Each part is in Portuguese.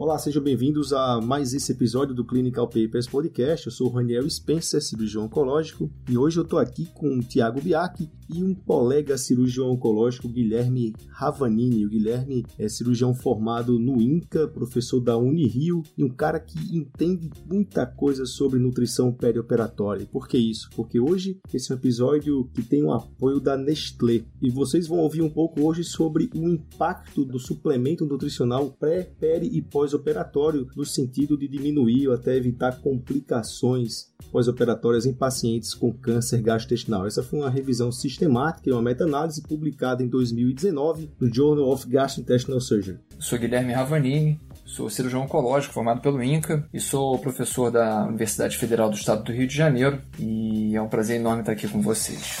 Olá, sejam bem-vindos a mais esse episódio do Clinical Papers Podcast. Eu sou o Raniel Spencer, cirurgião oncológico, e hoje eu estou aqui com o Tiago Biaki e um colega cirurgião oncológico, Guilherme Ravanini. O Guilherme é cirurgião formado no INCA, professor da Unirio e um cara que entende muita coisa sobre nutrição perioperatória. Por que isso? Porque hoje esse é um episódio que tem o apoio da Nestlé e vocês vão ouvir um pouco hoje sobre o impacto do suplemento nutricional pré, peri e pós pós-operatório no sentido de diminuir ou até evitar complicações pós-operatórias em pacientes com câncer gastrointestinal. Essa foi uma revisão sistemática e uma meta-análise publicada em 2019 no Journal of Gastrointestinal Surgery. Sou Guilherme Ravanini, sou cirurgião oncológico formado pelo INCA e sou professor da Universidade Federal do Estado do Rio de Janeiro e é um prazer enorme estar aqui com vocês.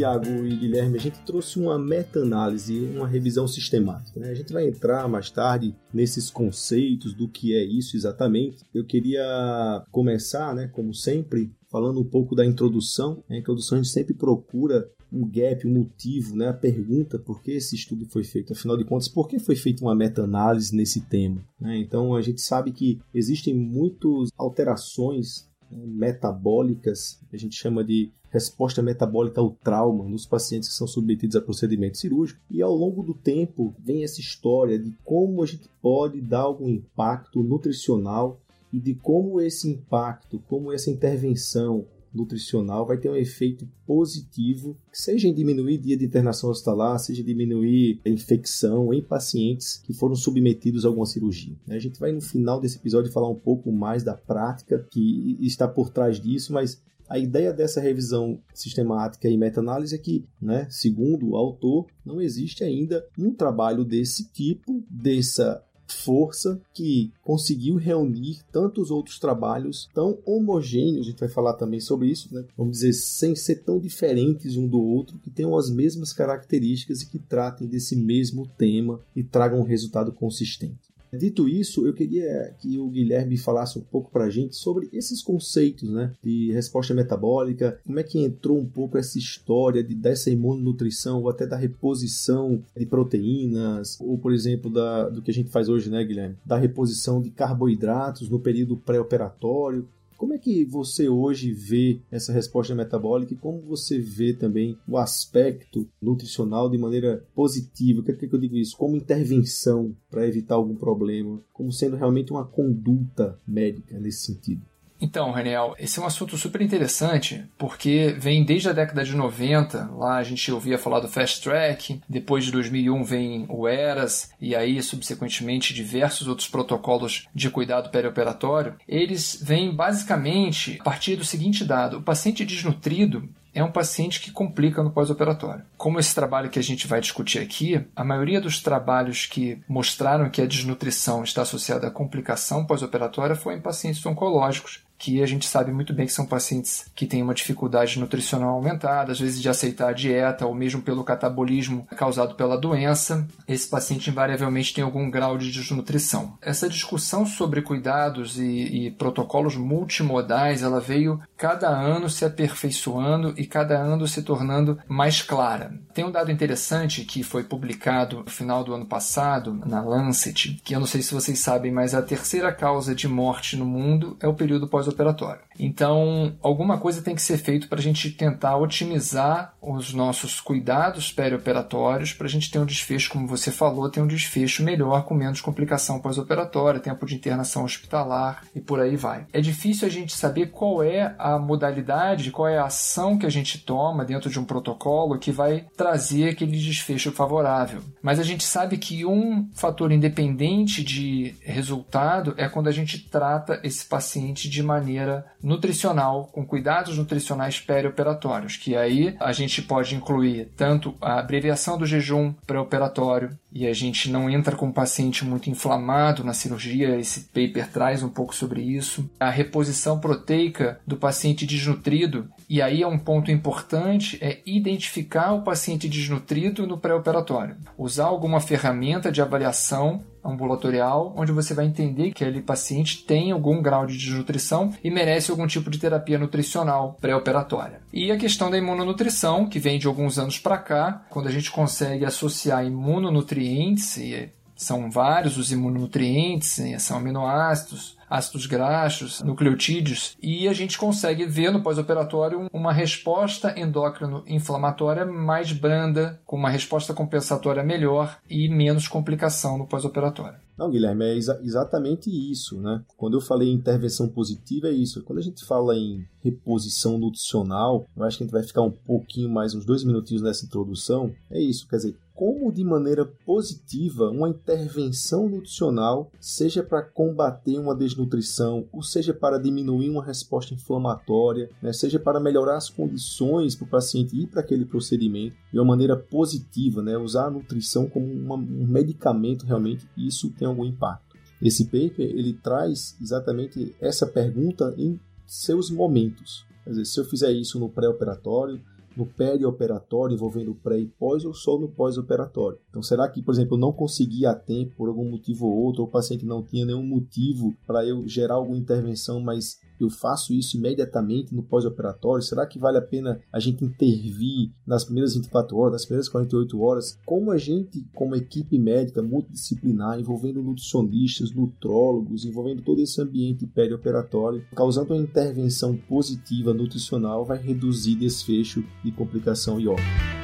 Tiago e Guilherme, a gente trouxe uma meta-análise, uma revisão sistemática. Né? A gente vai entrar mais tarde nesses conceitos do que é isso exatamente. Eu queria começar, né, como sempre, falando um pouco da introdução. A introdução a gente sempre procura um gap, um motivo, né? a pergunta por que esse estudo foi feito. Afinal de contas, por que foi feita uma meta-análise nesse tema? Né? Então, a gente sabe que existem muitas alterações né, metabólicas, a gente chama de resposta metabólica ao trauma nos pacientes que são submetidos a procedimento cirúrgico. E ao longo do tempo vem essa história de como a gente pode dar algum impacto nutricional e de como esse impacto, como essa intervenção nutricional vai ter um efeito positivo, seja em diminuir dia de internação hospitalar, seja em diminuir a infecção em pacientes que foram submetidos a alguma cirurgia. A gente vai no final desse episódio falar um pouco mais da prática que está por trás disso, mas a ideia dessa revisão sistemática e meta-análise é que, né, segundo o autor, não existe ainda um trabalho desse tipo, dessa força que conseguiu reunir tantos outros trabalhos tão homogêneos, a gente vai falar também sobre isso, né? vamos dizer, sem ser tão diferentes um do outro, que tenham as mesmas características e que tratem desse mesmo tema e tragam um resultado consistente. Dito isso, eu queria que o Guilherme falasse um pouco para a gente sobre esses conceitos né, de resposta metabólica, como é que entrou um pouco essa história de, dessa imunonutrição ou até da reposição de proteínas, ou por exemplo, da, do que a gente faz hoje, né, Guilherme? Da reposição de carboidratos no período pré-operatório. Como é que você hoje vê essa resposta metabólica e como você vê também o aspecto nutricional de maneira positiva? O que, é que eu digo isso? Como intervenção para evitar algum problema, como sendo realmente uma conduta médica nesse sentido. Então, Raniel, esse é um assunto super interessante porque vem desde a década de 90. Lá a gente ouvia falar do Fast Track, depois de 2001 vem o ERAS e aí, subsequentemente, diversos outros protocolos de cuidado perioperatório. Eles vêm basicamente a partir do seguinte dado: o paciente desnutrido é um paciente que complica no pós-operatório. Como esse trabalho que a gente vai discutir aqui, a maioria dos trabalhos que mostraram que a desnutrição está associada à complicação pós-operatória foi em pacientes oncológicos, que a gente sabe muito bem que são pacientes que têm uma dificuldade nutricional aumentada, às vezes de aceitar a dieta ou mesmo pelo catabolismo causado pela doença. Esse paciente invariavelmente tem algum grau de desnutrição. Essa discussão sobre cuidados e, e protocolos multimodais, ela veio cada ano se aperfeiçoando e cada ano se tornando mais clara. Tem um dado interessante que foi publicado no final do ano passado na Lancet, que eu não sei se vocês sabem, mas a terceira causa de morte no mundo é o período pós pós-operatório. Então, alguma coisa tem que ser feito para a gente tentar otimizar os nossos cuidados perioperatórios, para a gente ter um desfecho, como você falou, ter um desfecho melhor, com menos complicação pós-operatória, tempo de internação hospitalar e por aí vai. É difícil a gente saber qual é a modalidade, qual é a ação que a gente toma dentro de um protocolo que vai trazer aquele desfecho favorável. Mas a gente sabe que um fator independente de resultado é quando a gente trata esse paciente de maneira nutricional, com cuidados nutricionais perioperatórios, que aí a gente pode incluir tanto a abreviação do jejum pré-operatório, e a gente não entra com o paciente muito inflamado na cirurgia, esse paper traz um pouco sobre isso. A reposição proteica do paciente desnutrido, e aí é um ponto importante, é identificar o paciente desnutrido no pré-operatório. Usar alguma ferramenta de avaliação ambulatorial, onde você vai entender que aquele paciente tem algum grau de desnutrição e merece algum tipo de terapia nutricional pré-operatória. E a questão da imunonutrição, que vem de alguns anos para cá, quando a gente consegue associar imunonutrientes, e são vários os imunonutrientes, são aminoácidos, ácidos graxos, nucleotídeos, e a gente consegue ver no pós-operatório uma resposta endócrino inflamatória mais branda, com uma resposta compensatória melhor e menos complicação no pós-operatório. Não, Guilherme, é exa exatamente isso, né? Quando eu falei em intervenção positiva, é isso. Quando a gente fala em reposição nutricional, eu acho que a gente vai ficar um pouquinho mais, uns dois minutinhos nessa introdução. É isso, quer dizer, como de maneira positiva uma intervenção nutricional, seja para combater uma desnutrição, ou seja para diminuir uma resposta inflamatória, né, seja para melhorar as condições para o paciente ir para aquele procedimento de uma maneira positiva, né, usar a nutrição como uma, um medicamento realmente, isso tem algum impacto. Esse paper ele traz exatamente essa pergunta em seus momentos. Quer dizer, se eu fizer isso no pré-operatório, no perioperatório envolvendo pré e pós ou só no pós-operatório. Então, será que, por exemplo, eu não consegui a tempo por algum motivo ou outro, ou o paciente não tinha nenhum motivo para eu gerar alguma intervenção, mas eu faço isso imediatamente no pós-operatório? Será que vale a pena a gente intervir nas primeiras 24 horas, nas primeiras 48 horas? Como a gente, como equipe médica multidisciplinar, envolvendo nutricionistas, nutrólogos, envolvendo todo esse ambiente perioperatório, causando uma intervenção positiva nutricional, vai reduzir desfecho de complicação e óbito.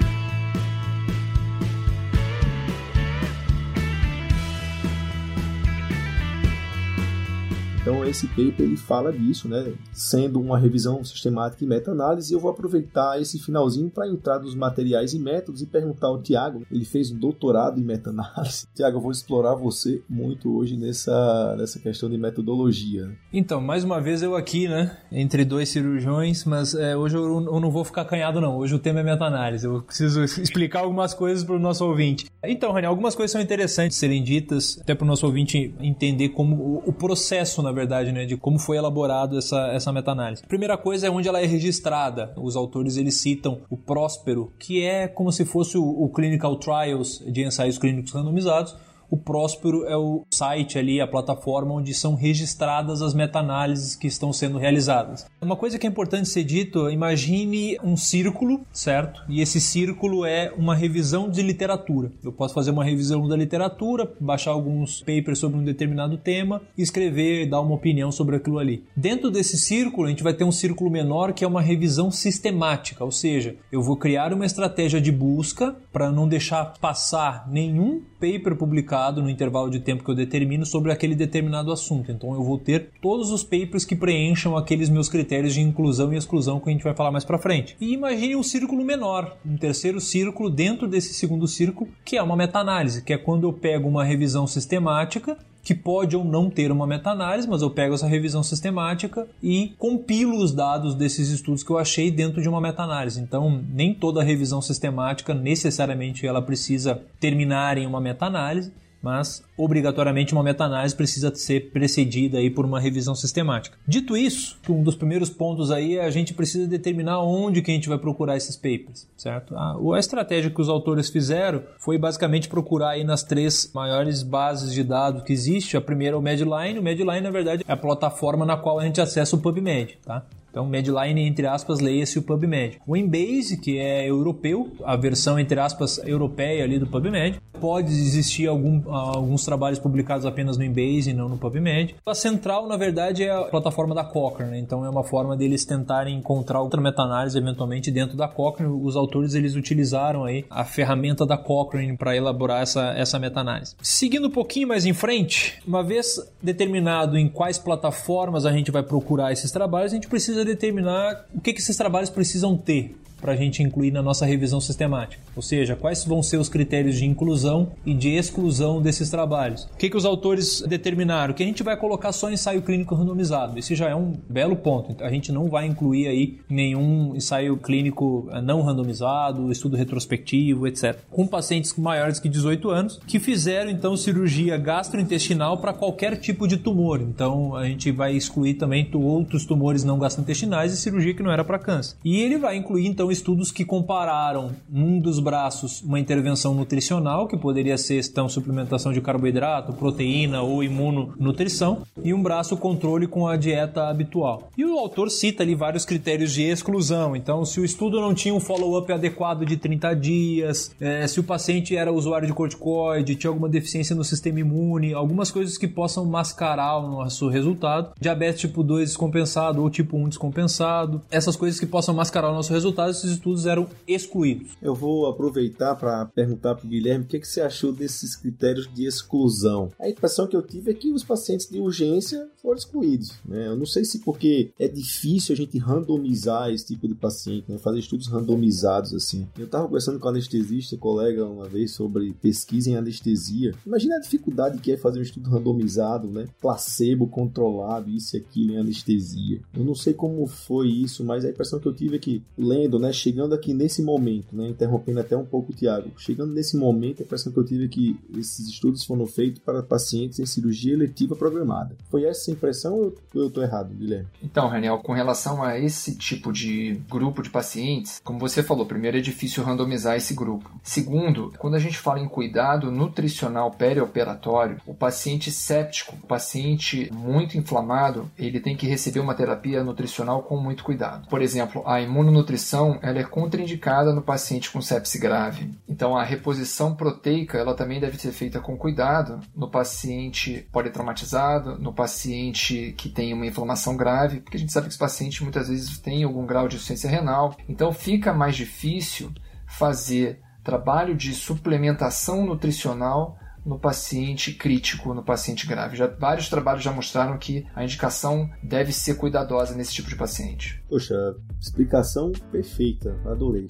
Então esse paper ele fala disso, né? Sendo uma revisão sistemática e meta-análise, eu vou aproveitar esse finalzinho para entrar nos materiais e métodos e perguntar ao Tiago. Ele fez um doutorado em meta-análise. Tiago, eu vou explorar você muito hoje nessa, nessa questão de metodologia. Então, mais uma vez eu aqui, né? Entre dois cirurgiões, mas é, hoje eu, eu, não vou ficar canhado, não. Hoje o tema é meta-análise. Eu preciso explicar algumas coisas para o nosso ouvinte. Então, Rani, algumas coisas são interessantes serem ditas, até para o nosso ouvinte entender como o, o processo, na verdade, né, de como foi elaborado essa, essa meta-análise. Primeira coisa é onde ela é registrada. Os autores eles citam o Próspero, que é como se fosse o, o Clinical Trials de ensaios clínicos randomizados, o Próspero é o site ali, a plataforma onde são registradas as meta-análises que estão sendo realizadas. Uma coisa que é importante ser dito, imagine um círculo, certo? E esse círculo é uma revisão de literatura. Eu posso fazer uma revisão da literatura, baixar alguns papers sobre um determinado tema, escrever, dar uma opinião sobre aquilo ali. Dentro desse círculo, a gente vai ter um círculo menor que é uma revisão sistemática, ou seja, eu vou criar uma estratégia de busca para não deixar passar nenhum paper publicado no intervalo de tempo que eu determino sobre aquele determinado assunto. Então eu vou ter todos os papers que preencham aqueles meus critérios de inclusão e exclusão que a gente vai falar mais para frente. E imagine um círculo menor, um terceiro círculo dentro desse segundo círculo, que é uma meta-análise, que é quando eu pego uma revisão sistemática que pode ou não ter uma meta-análise, mas eu pego essa revisão sistemática e compilo os dados desses estudos que eu achei dentro de uma meta-análise. Então, nem toda revisão sistemática necessariamente ela precisa terminar em uma meta-análise mas obrigatoriamente uma meta-análise precisa ser precedida aí por uma revisão sistemática. Dito isso, um dos primeiros pontos aí é a gente precisa determinar onde que a gente vai procurar esses papers, certo? A, a estratégia que os autores fizeram foi basicamente procurar aí nas três maiores bases de dados que existe. A primeira é o Medline. O Medline, na verdade, é a plataforma na qual a gente acessa o PubMed, tá? Então, Medline, entre aspas, leia-se o PubMed. O Embase, que é europeu, a versão, entre aspas, europeia ali do PubMed. Pode existir algum, alguns trabalhos publicados apenas no Embase e não no PubMed. A central, na verdade, é a plataforma da Cochrane, né? então é uma forma deles tentarem encontrar outra meta-análise eventualmente dentro da Cochrane. Os autores eles utilizaram aí a ferramenta da Cochrane para elaborar essa, essa meta-análise. Seguindo um pouquinho mais em frente, uma vez determinado em quais plataformas a gente vai procurar esses trabalhos, a gente precisa determinar o que, que esses trabalhos precisam ter. Para a gente incluir na nossa revisão sistemática. Ou seja, quais vão ser os critérios de inclusão e de exclusão desses trabalhos. O que, que os autores determinaram? Que a gente vai colocar só ensaio clínico randomizado. Esse já é um belo ponto. A gente não vai incluir aí nenhum ensaio clínico eh, não randomizado, estudo retrospectivo, etc. Com pacientes maiores que 18 anos que fizeram então cirurgia gastrointestinal para qualquer tipo de tumor. Então a gente vai excluir também outros tumores não gastrointestinais e cirurgia que não era para câncer. E ele vai incluir então estudos que compararam num dos braços uma intervenção nutricional, que poderia ser então suplementação de carboidrato, proteína ou imunonutrição, e um braço controle com a dieta habitual. E o autor cita ali vários critérios de exclusão. Então, se o estudo não tinha um follow-up adequado de 30 dias, é, se o paciente era usuário de corticoide, tinha alguma deficiência no sistema imune, algumas coisas que possam mascarar o nosso resultado. Diabetes tipo 2 descompensado ou tipo 1 descompensado. Essas coisas que possam mascarar o nosso resultado, esses estudos eram excluídos. Eu vou aproveitar para perguntar para o Guilherme o que, que você achou desses critérios de exclusão. A impressão que eu tive é que os pacientes de urgência foram excluídos. Né? Eu não sei se porque é difícil a gente randomizar esse tipo de paciente, né? fazer estudos randomizados assim. Eu estava conversando com um anestesista, colega, uma vez sobre pesquisa em anestesia. Imagina a dificuldade que é fazer um estudo randomizado, né? placebo controlado, isso e aquilo em anestesia. Eu não sei como foi isso, mas a impressão que eu tive é que, lendo, né, chegando aqui nesse momento, né, interrompendo até um pouco o Tiago, chegando nesse momento, a impressão que eu tive é que esses estudos foram feitos para pacientes em cirurgia eletiva programada. Foi essa a impressão ou eu estou errado, Guilherme? Então, Raniel, com relação a esse tipo de grupo de pacientes, como você falou, primeiro é difícil randomizar esse grupo. Segundo, quando a gente fala em cuidado nutricional perioperatório, o paciente séptico, o paciente muito inflamado, ele tem que receber uma terapia nutricional com muito cuidado. Por exemplo, a imunonutrição ela é contraindicada no paciente com sepse grave. Então, a reposição proteica ela também deve ser feita com cuidado no paciente politraumatizado, no paciente que tem uma inflamação grave, porque a gente sabe que os pacientes muitas vezes têm algum grau de insuficiência renal. Então, fica mais difícil fazer trabalho de suplementação nutricional no paciente crítico, no paciente grave. Já, vários trabalhos já mostraram que a indicação deve ser cuidadosa nesse tipo de paciente. Poxa, explicação perfeita, adorei.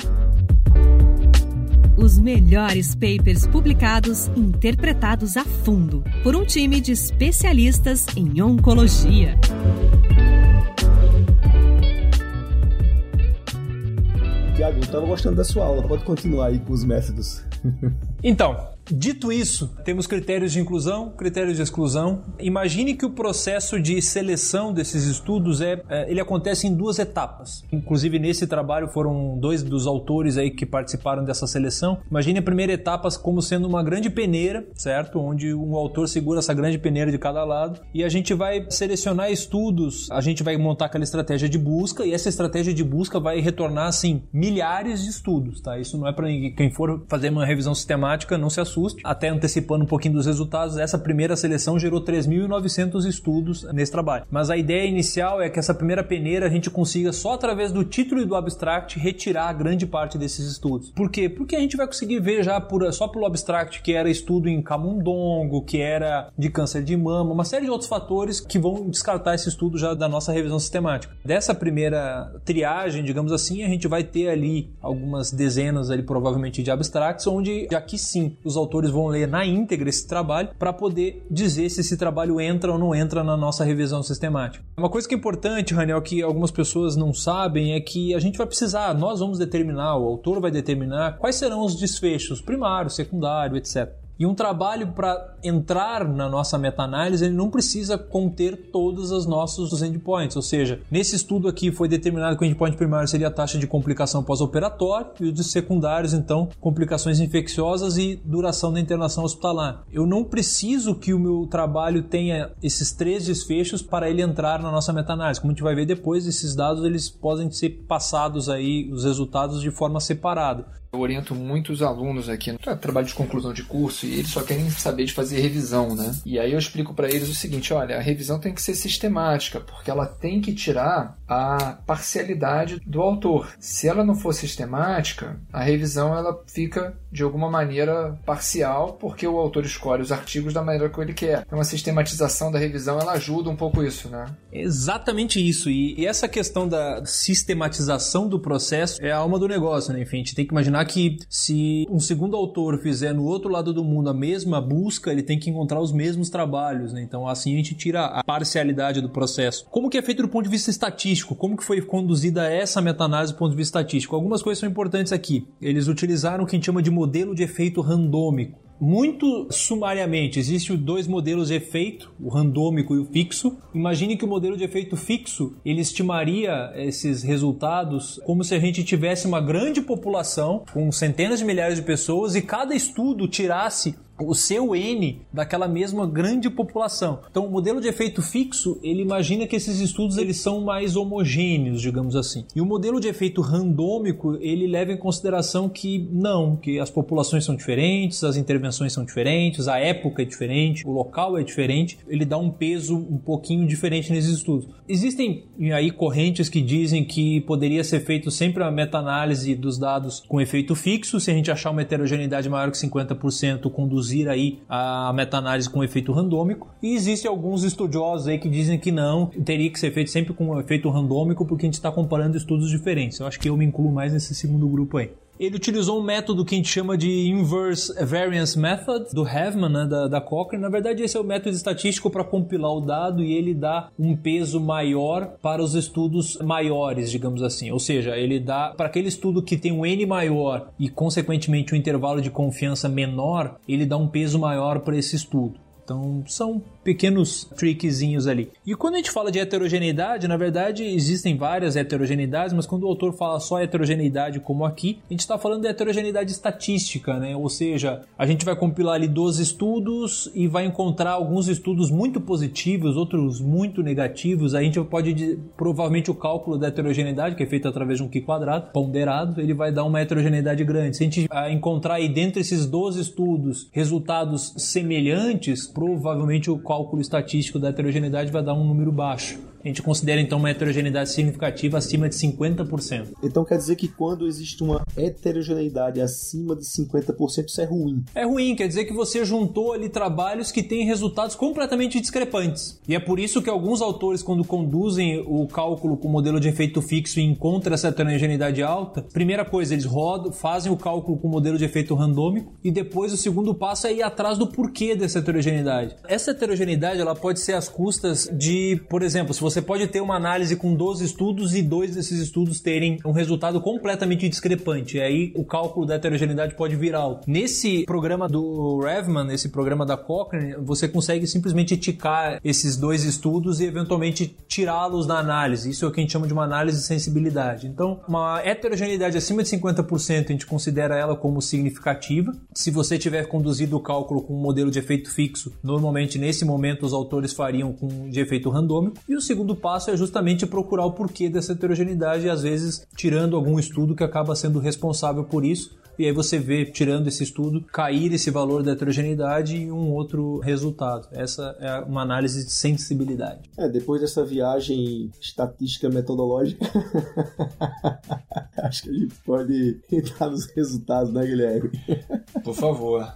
Os melhores papers publicados interpretados a fundo por um time de especialistas em oncologia. Tiago, eu estava gostando da sua aula. Pode continuar aí com os métodos. Então, Dito isso, temos critérios de inclusão, critérios de exclusão. Imagine que o processo de seleção desses estudos é, é, ele acontece em duas etapas. Inclusive nesse trabalho foram dois dos autores aí que participaram dessa seleção. Imagine a primeira etapa como sendo uma grande peneira, certo? Onde um autor segura essa grande peneira de cada lado e a gente vai selecionar estudos. A gente vai montar aquela estratégia de busca e essa estratégia de busca vai retornar assim milhares de estudos, tá? Isso não é para quem for fazer uma revisão sistemática não se assuste assuste. Até antecipando um pouquinho dos resultados, essa primeira seleção gerou 3.900 estudos nesse trabalho. Mas a ideia inicial é que essa primeira peneira a gente consiga só através do título e do abstract retirar grande parte desses estudos. Por quê? Porque a gente vai conseguir ver já por, só pelo abstract que era estudo em camundongo, que era de câncer de mama, uma série de outros fatores que vão descartar esse estudo já da nossa revisão sistemática. Dessa primeira triagem, digamos assim, a gente vai ter ali algumas dezenas ali provavelmente de abstracts, onde aqui sim os autores vão ler na íntegra esse trabalho para poder dizer se esse trabalho entra ou não entra na nossa revisão sistemática. Uma coisa que é importante, Raniel, que algumas pessoas não sabem é que a gente vai precisar, nós vamos determinar, o autor vai determinar quais serão os desfechos primário, secundário, etc. E um trabalho para entrar na nossa meta-análise, ele não precisa conter todos os nossos endpoints. Ou seja, nesse estudo aqui foi determinado que o endpoint primário seria a taxa de complicação pós-operatória e os secundários, então, complicações infecciosas e duração da internação hospitalar. Eu não preciso que o meu trabalho tenha esses três desfechos para ele entrar na nossa meta-análise. Como a gente vai ver depois, esses dados eles podem ser passados aí, os resultados de forma separada. Eu oriento muitos alunos aqui no trabalho de conclusão de curso e eles só querem saber de fazer revisão, né? E aí eu explico para eles o seguinte, olha, a revisão tem que ser sistemática, porque ela tem que tirar a parcialidade do autor. Se ela não for sistemática, a revisão ela fica de alguma maneira parcial, porque o autor escolhe os artigos da maneira que ele quer. Então a sistematização da revisão ela ajuda um pouco isso, né? Exatamente isso. E, e essa questão da sistematização do processo é a alma do negócio, né? Enfim, a gente tem que imaginar que se um segundo autor fizer no outro lado do mundo a mesma busca, ele tem que encontrar os mesmos trabalhos, né? Então assim a gente tira a parcialidade do processo. Como que é feito do ponto de vista estatístico? Como que foi conduzida essa meta-análise do ponto de vista estatístico? Algumas coisas são importantes aqui. Eles utilizaram o que a gente chama de modelo de efeito randômico. Muito sumariamente, existem dois modelos de efeito, o randômico e o fixo. Imagine que o modelo de efeito fixo ele estimaria esses resultados como se a gente tivesse uma grande população com centenas de milhares de pessoas e cada estudo tirasse o seu N daquela mesma grande população. Então, o modelo de efeito fixo, ele imagina que esses estudos eles são mais homogêneos, digamos assim. E o modelo de efeito randômico, ele leva em consideração que não, que as populações são diferentes, as intervenções são diferentes, a época é diferente, o local é diferente, ele dá um peso um pouquinho diferente nesses estudos. Existem aí correntes que dizem que poderia ser feito sempre uma meta-análise dos dados com efeito fixo, se a gente achar uma heterogeneidade maior que 50% conduz aí a meta-análise com efeito randômico. E existem alguns estudiosos aí que dizem que não, teria que ser feito sempre com efeito randômico porque a gente está comparando estudos diferentes. Eu acho que eu me incluo mais nesse segundo grupo aí ele utilizou um método que a gente chama de Inverse Variance Method, do Havman, né, da, da Cochrane. Na verdade, esse é o método estatístico para compilar o dado e ele dá um peso maior para os estudos maiores, digamos assim. Ou seja, ele dá para aquele estudo que tem um N maior e, consequentemente, um intervalo de confiança menor, ele dá um peso maior para esse estudo. Então, são pequenos trickzinhos ali. E quando a gente fala de heterogeneidade, na verdade existem várias heterogeneidades, mas quando o autor fala só heterogeneidade como aqui, a gente está falando de heterogeneidade estatística, né? Ou seja, a gente vai compilar ali 12 estudos e vai encontrar alguns estudos muito positivos, outros muito negativos. A gente pode provavelmente o cálculo da heterogeneidade, que é feito através de um Q quadrado, ponderado, ele vai dar uma heterogeneidade grande. Se a gente encontrar aí dentro desses 12 estudos resultados semelhantes, provavelmente o cálculo cálculo estatístico da heterogeneidade vai dar um número baixo a gente considera então uma heterogeneidade significativa acima de 50%. Então quer dizer que quando existe uma heterogeneidade acima de 50%, isso é ruim. É ruim, quer dizer que você juntou ali trabalhos que têm resultados completamente discrepantes. E é por isso que alguns autores, quando conduzem o cálculo com o modelo de efeito fixo e encontram essa heterogeneidade alta, primeira coisa, eles rodam, fazem o cálculo com o modelo de efeito randômico e depois o segundo passo é ir atrás do porquê dessa heterogeneidade. Essa heterogeneidade ela pode ser às custas de, por exemplo, se você você pode ter uma análise com 12 estudos e dois desses estudos terem um resultado completamente discrepante. E aí o cálculo da heterogeneidade pode vir alto. Nesse programa do Revman, nesse programa da Cochrane, você consegue simplesmente ticar esses dois estudos e eventualmente tirá-los da análise. Isso é o que a gente chama de uma análise de sensibilidade. Então, uma heterogeneidade acima de 50%, a gente considera ela como significativa. Se você tiver conduzido o cálculo com um modelo de efeito fixo, normalmente nesse momento os autores fariam com de efeito randômico. E o segundo segundo passo é justamente procurar o porquê dessa heterogeneidade e às vezes tirando algum estudo que acaba sendo responsável por isso. E aí você vê, tirando esse estudo, cair esse valor da heterogeneidade em um outro resultado. Essa é uma análise de sensibilidade. É, depois dessa viagem estatística metodológica, acho que a gente pode entrar nos resultados, né, Guilherme? Por favor.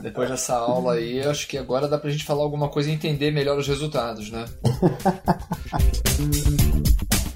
Depois dessa aula aí, acho que agora dá pra gente falar alguma coisa e entender melhor os resultados, né?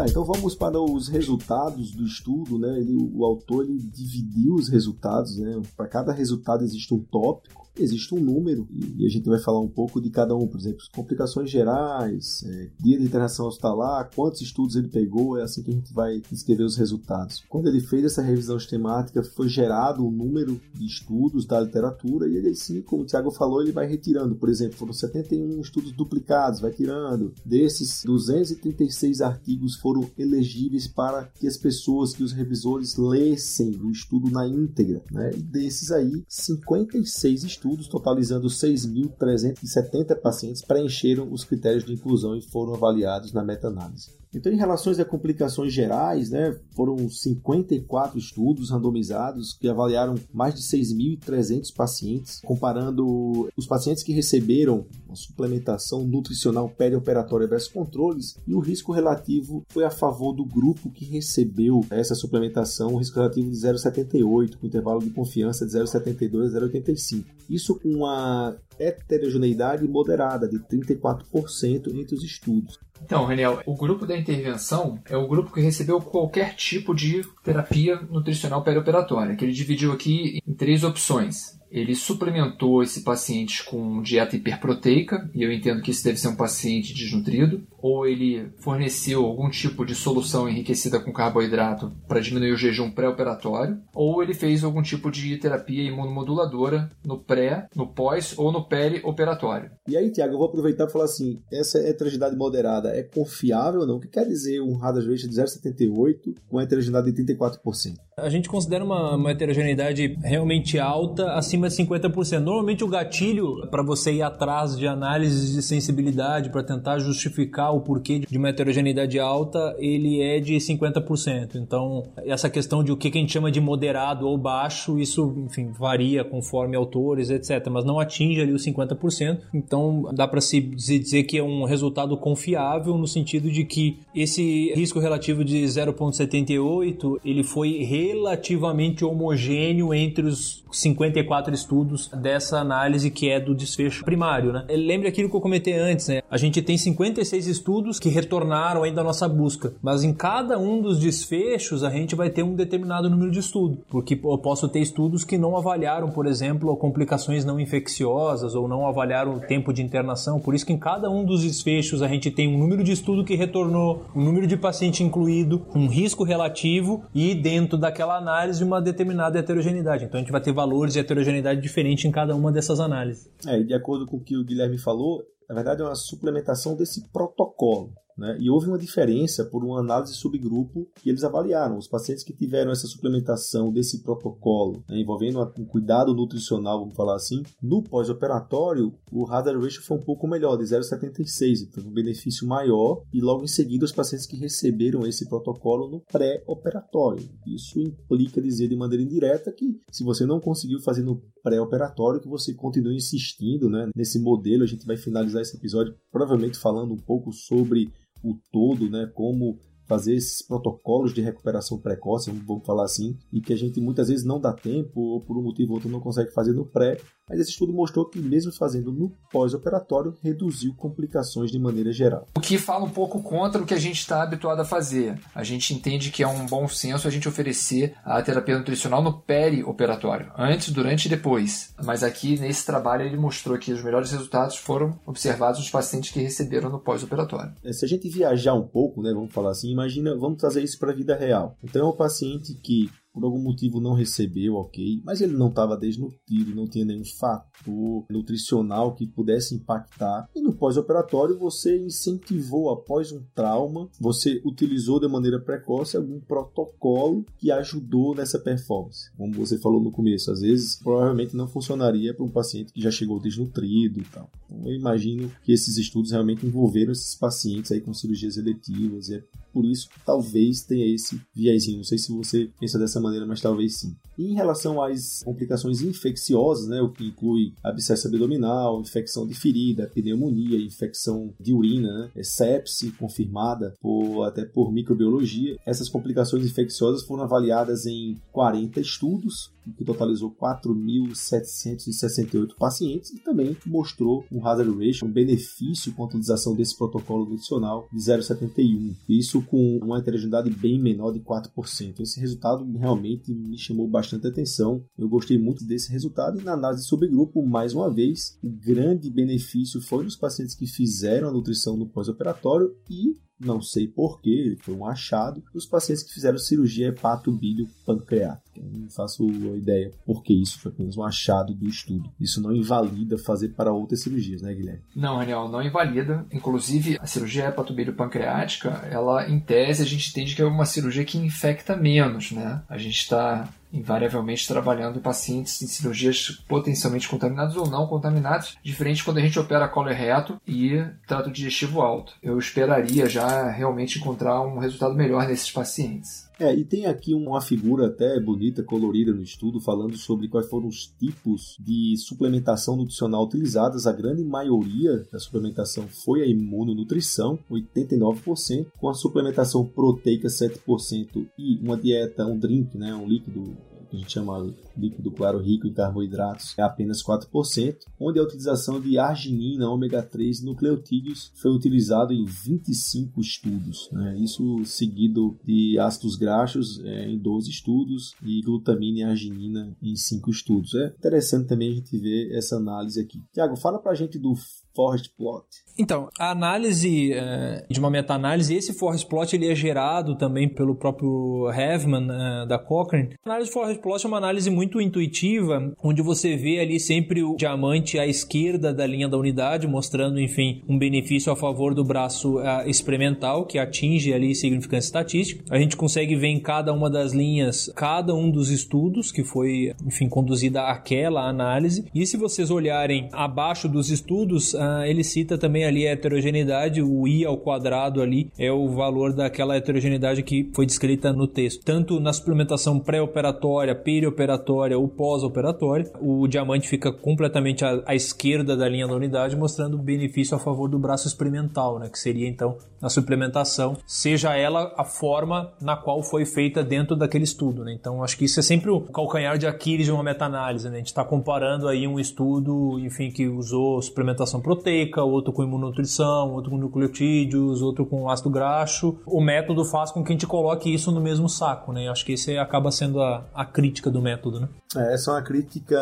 Tá, então vamos para os resultados do estudo, né? Ele, o autor ele dividiu os resultados, né? Para cada resultado existe um tópico existe um número e a gente vai falar um pouco de cada um, por exemplo, complicações gerais, é, dia de internação hospitalar, quantos estudos ele pegou, é assim que a gente vai escrever os resultados. Quando ele fez essa revisão sistemática, foi gerado um número de estudos da literatura e ele assim, como o Tiago falou, ele vai retirando, por exemplo, foram 71 estudos duplicados, vai tirando. Desses, 236 artigos foram elegíveis para que as pessoas, que os revisores lessem o estudo na íntegra, né? E desses aí, 56 estudos estudos, totalizando 6.370 pacientes, preencheram os critérios de inclusão e foram avaliados na meta-análise. Então, em relação a complicações gerais, né, foram 54 estudos randomizados que avaliaram mais de 6.300 pacientes, comparando os pacientes que receberam uma suplementação nutricional perioperatória versus controles, e o risco relativo foi a favor do grupo que recebeu essa suplementação, o risco relativo de 0,78, com intervalo de confiança de 0,72 a 0,85. Isso com uma heterogeneidade moderada de 34% entre os estudos. Então, Reniel, o grupo da intervenção é o grupo que recebeu qualquer tipo de terapia nutricional perioperatória, que ele dividiu aqui em três opções. Ele suplementou esse paciente com dieta hiperproteica, e eu entendo que isso deve ser um paciente desnutrido, ou ele forneceu algum tipo de solução enriquecida com carboidrato para diminuir o jejum pré-operatório, ou ele fez algum tipo de terapia imunomoduladora no pré, no pós ou no peri-operatório. E aí, Tiago, eu vou aproveitar e falar assim: essa heterogeneidade moderada é confiável ou não? O que quer dizer um hazard ratio de 0,78 com heterogeneidade de 34%? A gente considera uma, uma heterogeneidade realmente alta, acima de 50%. Normalmente o gatilho para você ir atrás de análises de sensibilidade para tentar justificar o porquê de uma heterogeneidade alta, ele é de 50%. Então, essa questão de o que a gente chama de moderado ou baixo, isso, enfim, varia conforme autores, etc. Mas não atinge ali os 50%. Então, dá para se dizer que é um resultado confiável no sentido de que esse risco relativo de 0,78 ele foi relativamente homogêneo entre os 54 estudos dessa análise que é do desfecho primário, né? Lembre aquilo que eu comentei antes, né? A gente tem 56 estudos que retornaram ainda à nossa busca, mas em cada um dos desfechos a gente vai ter um determinado número de estudo, porque eu posso ter estudos que não avaliaram, por exemplo, complicações não infecciosas ou não avaliaram o tempo de internação, por isso que em cada um dos desfechos a gente tem um número de estudo que retornou, um número de paciente incluído, um risco relativo e dentro daquela análise uma determinada heterogeneidade. Então a gente vai ter valores de heterogeneidade diferente em cada uma dessas análises. É, de acordo com o que o Guilherme falou, na verdade é uma suplementação desse protocolo. Né? E houve uma diferença por uma análise subgrupo que eles avaliaram. Os pacientes que tiveram essa suplementação desse protocolo, né, envolvendo um cuidado nutricional, vamos falar assim, no pós-operatório, o hazard ratio foi um pouco melhor, de 0,76, então um benefício maior. E logo em seguida, os pacientes que receberam esse protocolo no pré-operatório. Isso implica dizer de maneira indireta que se você não conseguiu fazer no pré-operatório, que você continue insistindo né, nesse modelo. A gente vai finalizar esse episódio provavelmente falando um pouco sobre o todo, né, como fazer esses protocolos de recuperação precoce, vamos falar assim, e que a gente muitas vezes não dá tempo ou por um motivo ou outro não consegue fazer no pré, mas esse estudo mostrou que, mesmo fazendo no pós-operatório, reduziu complicações de maneira geral. O que fala um pouco contra o que a gente está habituado a fazer. A gente entende que é um bom senso a gente oferecer a terapia nutricional no peri-operatório, antes, durante e depois. Mas aqui, nesse trabalho, ele mostrou que os melhores resultados foram observados nos pacientes que receberam no pós-operatório. É, se a gente viajar um pouco, né, vamos falar assim, imagina, vamos trazer isso para a vida real. Então, é um paciente que por algum motivo não recebeu, ok, mas ele não estava desnutrido, não tinha nenhum fator nutricional que pudesse impactar. E no pós-operatório você incentivou após um trauma, você utilizou de maneira precoce algum protocolo que ajudou nessa performance. Como você falou no começo, às vezes provavelmente não funcionaria para um paciente que já chegou desnutrido e tal. Então, eu imagino que esses estudos realmente envolveram esses pacientes aí com cirurgias eletivas e é por isso talvez tenha esse viésinho. Não sei se você pensa dessa maneira, mas talvez sim. E em relação às complicações infecciosas, né, o que inclui abscesso abdominal, infecção de ferida, pneumonia, infecção de urina, né, é sepse confirmada por, até por microbiologia, essas complicações infecciosas foram avaliadas em 40 estudos, que totalizou 4.768 pacientes e também mostrou um hazard ratio, um benefício com a utilização desse protocolo nutricional de 0,71. Isso com uma heterogeneidade bem menor de 4%. Esse resultado realmente me chamou bastante atenção. Eu gostei muito desse resultado e na análise subgrupo, mais uma vez, o grande benefício foi nos pacientes que fizeram a nutrição no pós-operatório e não sei porquê, foi um achado, dos pacientes que fizeram cirurgia hepato-bílio pancreática. Eu não faço ideia por que isso, foi apenas um achado do estudo. Isso não invalida fazer para outras cirurgias, né, Guilherme? Não, Daniel, não invalida. Inclusive, a cirurgia hepato-bílio pancreática, ela, em tese, a gente entende que é uma cirurgia que infecta menos, né? A gente está invariavelmente trabalhando em pacientes em cirurgias potencialmente contaminados ou não contaminados, diferente quando a gente opera colo reto e trato digestivo alto. Eu esperaria já realmente encontrar um resultado melhor nesses pacientes. É, e tem aqui uma figura até bonita, colorida no estudo, falando sobre quais foram os tipos de suplementação nutricional utilizadas. A grande maioria da suplementação foi a imunonutrição, 89%, com a suplementação proteica 7% e uma dieta, um drink, né, um líquido que a gente chama líquido claro rico em carboidratos, é apenas 4%, onde a utilização de arginina, ômega 3 nucleotídeos foi utilizado em 25 estudos. Né? Isso seguido de ácidos graxos é, em 12 estudos e glutamina e arginina em 5 estudos. É interessante também a gente ver essa análise aqui. Tiago, fala pra gente do forest plot. Então, a análise é, de uma meta-análise, esse forest plot ele é gerado também pelo próprio Hevman é, da Cochrane. A análise forest plot é uma análise muito intuitiva, onde você vê ali sempre o diamante à esquerda da linha da unidade, mostrando, enfim, um benefício a favor do braço é, experimental, que atinge ali significância estatística. A gente consegue ver em cada uma das linhas, cada um dos estudos que foi, enfim, conduzida aquela análise. E se vocês olharem abaixo dos estudos, uh, ele cita também ali a heterogeneidade, o i ao quadrado ali é o valor daquela heterogeneidade que foi descrita no texto. Tanto na suplementação pré-operatória, perioperatória ou pós-operatória, o diamante fica completamente à, à, esquerda da linha da unidade, mostrando benefício a favor do braço experimental, né, que seria então a suplementação, seja ela a forma na qual foi feita dentro daquele estudo. Né? Então, acho que isso é sempre o calcanhar de Aquiles de uma meta-análise. Né? A gente está comparando aí um estudo, enfim, que usou suplementação proteica, outro com imunonutrição, outro com nucleotídeos, outro com ácido graxo. O método faz com que a gente coloque isso no mesmo saco, né? Acho que esse acaba sendo a, a crítica do método, né? É, essa é uma crítica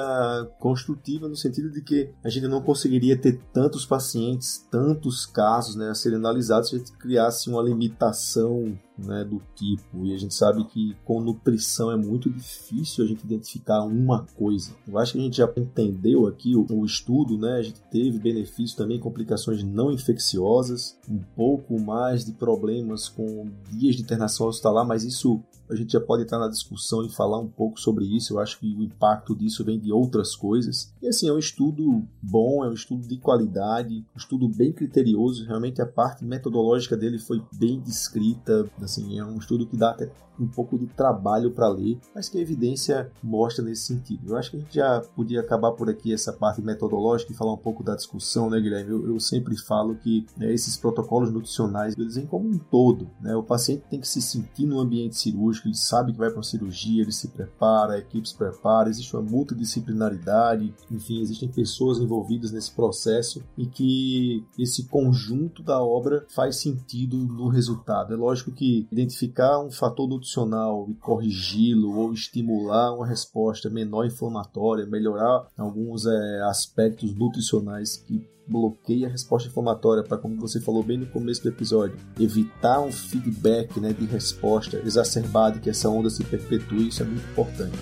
construtiva no sentido de que a gente não conseguiria ter tantos pacientes, tantos casos né, a serem analisados se a gente criasse uma limitação né, do tipo. E a gente sabe que com nutrição é muito difícil a gente identificar uma coisa. Eu acho que a gente já entendeu aqui o, o estudo, né? A gente teve benefícios também, complicações não infecciosas, um pouco mais de problemas com dias de internação hospitalar, mas isso a gente já pode entrar na discussão e falar um pouco sobre isso. Eu acho que o impacto disso vem de outras coisas. E assim, é um estudo bom, é um estudo de qualidade, um estudo bem criterioso. Realmente a parte metodológica dele foi bem descrita. Assim, é um estudo que dá até um pouco de trabalho para ler, mas que a evidência mostra nesse sentido. Eu acho que a gente já podia acabar por aqui essa parte metodológica e falar um pouco da discussão, né, Guilherme? Eu, eu sempre falo que né, esses protocolos nutricionais, eles vêm como um todo, né? O paciente tem que se sentir no ambiente cirúrgico, ele sabe que vai para uma cirurgia, ele se prepara, a equipe se prepara, existe uma multidisciplinaridade, enfim, existem pessoas envolvidas nesse processo e que esse conjunto da obra faz sentido no resultado. É lógico que identificar um fator nutricional e corrigi-lo ou estimular uma resposta menor inflamatória, melhorar alguns é, aspectos nutricionais que bloqueia a resposta inflamatória para, como você falou bem no começo do episódio, evitar um feedback né, de resposta exacerbado que essa onda se perpetue, isso é muito importante.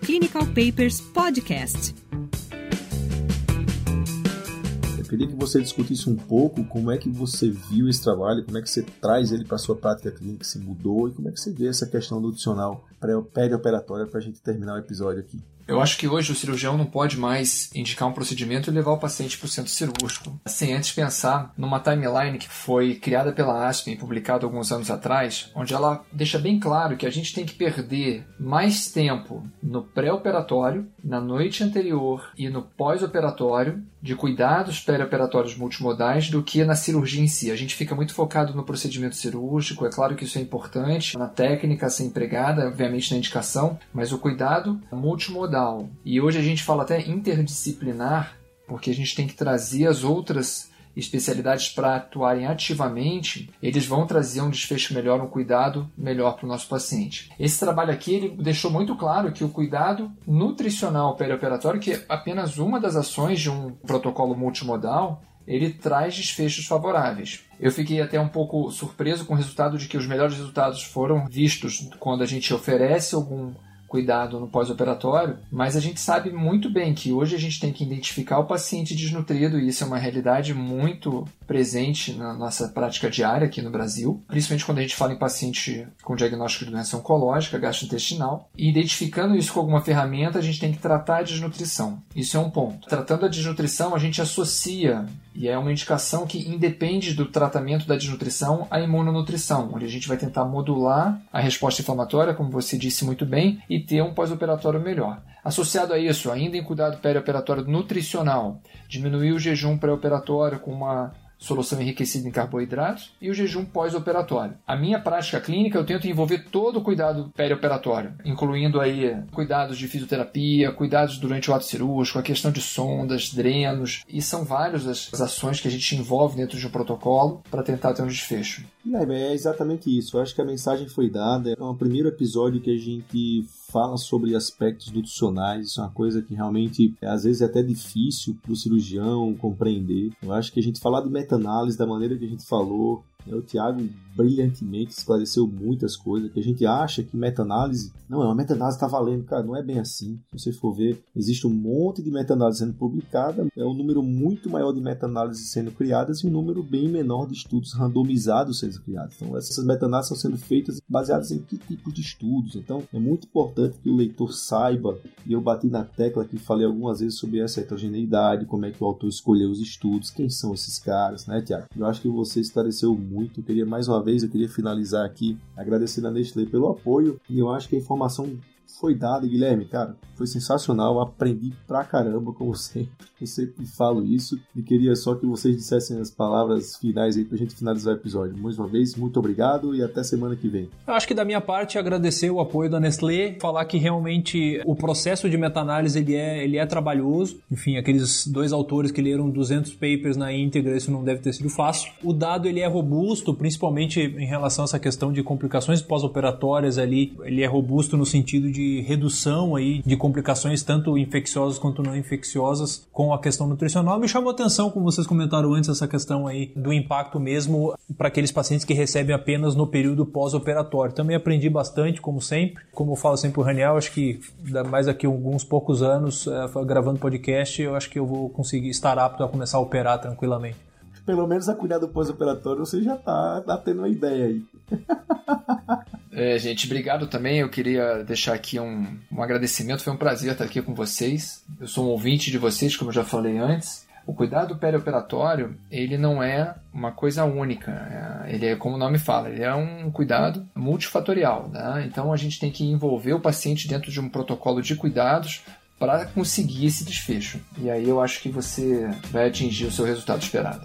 Clinical Papers Podcast queria que você discutisse um pouco como é que você viu esse trabalho, como é que você traz ele para a sua prática clínica, se mudou e como é que você vê essa questão nutricional pré-operatória para a gente terminar o episódio aqui. Eu acho que hoje o cirurgião não pode mais indicar um procedimento e levar o paciente para o centro cirúrgico, sem antes pensar numa timeline que foi criada pela Aspen e publicada alguns anos atrás, onde ela deixa bem claro que a gente tem que perder mais tempo no pré-operatório, na noite anterior e no pós-operatório de cuidados pré-operatórios multimodais do que na cirurgia em si. A gente fica muito focado no procedimento cirúrgico, é claro que isso é importante, na técnica a ser empregada, obviamente na indicação, mas o cuidado multimodal E hoje a gente fala até interdisciplinar, porque a gente tem que trazer as outras especialidades para atuarem ativamente, eles vão trazer um desfecho melhor, um cuidado melhor para o nosso paciente. Esse trabalho aqui ele deixou muito claro que o cuidado nutricional perioperatório, que é apenas uma das ações de um protocolo multimodal, ele traz desfechos favoráveis. Eu fiquei até um pouco surpreso com o resultado de que os melhores resultados foram vistos quando a gente oferece algum cuidado no pós-operatório, mas a gente sabe muito bem que hoje a gente tem que identificar o paciente desnutrido e isso é uma realidade muito presente na nossa prática diária aqui no Brasil, principalmente quando a gente fala em paciente com diagnóstico de doença oncológica, gastrointestinal. E identificando isso com alguma ferramenta, a gente tem que tratar a desnutrição. Isso é um ponto. Tratando a desnutrição, a gente associa e é uma indicação que independe do tratamento da desnutrição à imunonutrição, onde a gente vai tentar modular a resposta inflamatória, como você disse muito bem, e ter um pós-operatório melhor. Associado a isso, ainda em cuidado perioperatório nutricional, diminuir o jejum pré-operatório com uma solução enriquecida em carboidratos e o jejum pós-operatório. A minha prática clínica eu tento envolver todo o cuidado perioperatório, incluindo aí cuidados de fisioterapia, cuidados durante o ato cirúrgico, a questão de sondas, drenos, e são várias as ações que a gente envolve dentro de um protocolo para tentar ter um desfecho. É, é exatamente isso. Eu acho que a mensagem foi dada. É um primeiro episódio que a gente fala sobre aspectos nutricionais. Isso é uma coisa que realmente às vezes é até difícil para o cirurgião compreender. Eu acho que a gente falar de meta-análise da maneira que a gente falou o Tiago brilhantemente esclareceu muitas coisas que a gente acha que meta-análise. Não, é uma meta-análise está valendo, cara, não é bem assim. Se você for ver, existe um monte de meta-análise sendo publicada, é um número muito maior de meta-análises sendo criadas e um número bem menor de estudos randomizados sendo criados. Então, essas meta-análises estão sendo feitas baseadas em que tipo de estudos. Então, é muito importante que o leitor saiba, e eu bati na tecla que falei algumas vezes sobre essa heterogeneidade, como é que o autor escolheu os estudos, quem são esses caras, né, Tiago? Eu acho que você esclareceu muito muito. Eu queria mais uma vez, eu queria finalizar aqui agradecendo a Nestlé pelo apoio e eu acho que a informação foi dada, Guilherme, cara, foi sensacional, aprendi pra caramba, como sempre, eu sempre falo isso, e queria só que vocês dissessem as palavras finais aí pra gente finalizar o episódio. Mais uma vez, muito obrigado e até semana que vem. Eu acho que da minha parte, agradecer o apoio da Nestlé, falar que realmente o processo de meta-análise ele é, ele é trabalhoso, enfim, aqueles dois autores que leram 200 papers na íntegra, isso não deve ter sido fácil. O dado ele é robusto, principalmente em relação a essa questão de complicações pós-operatórias ali, ele é robusto no sentido de redução aí de complicações tanto infecciosas quanto não infecciosas com a questão nutricional. Me chamou atenção, como vocês comentaram antes, essa questão aí do impacto mesmo para aqueles pacientes que recebem apenas no período pós-operatório. Também aprendi bastante, como sempre. Como eu falo sempre o Raniel, acho que mais daqui a alguns poucos anos, é, gravando podcast, eu acho que eu vou conseguir estar apto a começar a operar tranquilamente pelo menos a cuidar do pós-operatório você já tá, tá tendo uma ideia aí. É, gente, obrigado também. Eu queria deixar aqui um, um agradecimento. Foi um prazer estar aqui com vocês. Eu sou um ouvinte de vocês, como eu já falei antes. O cuidado perioperatório, ele não é uma coisa única. É, ele é, como o nome fala, ele é um cuidado multifatorial. Né? Então a gente tem que envolver o paciente dentro de um protocolo de cuidados para conseguir esse desfecho. E aí eu acho que você vai atingir o seu resultado esperado.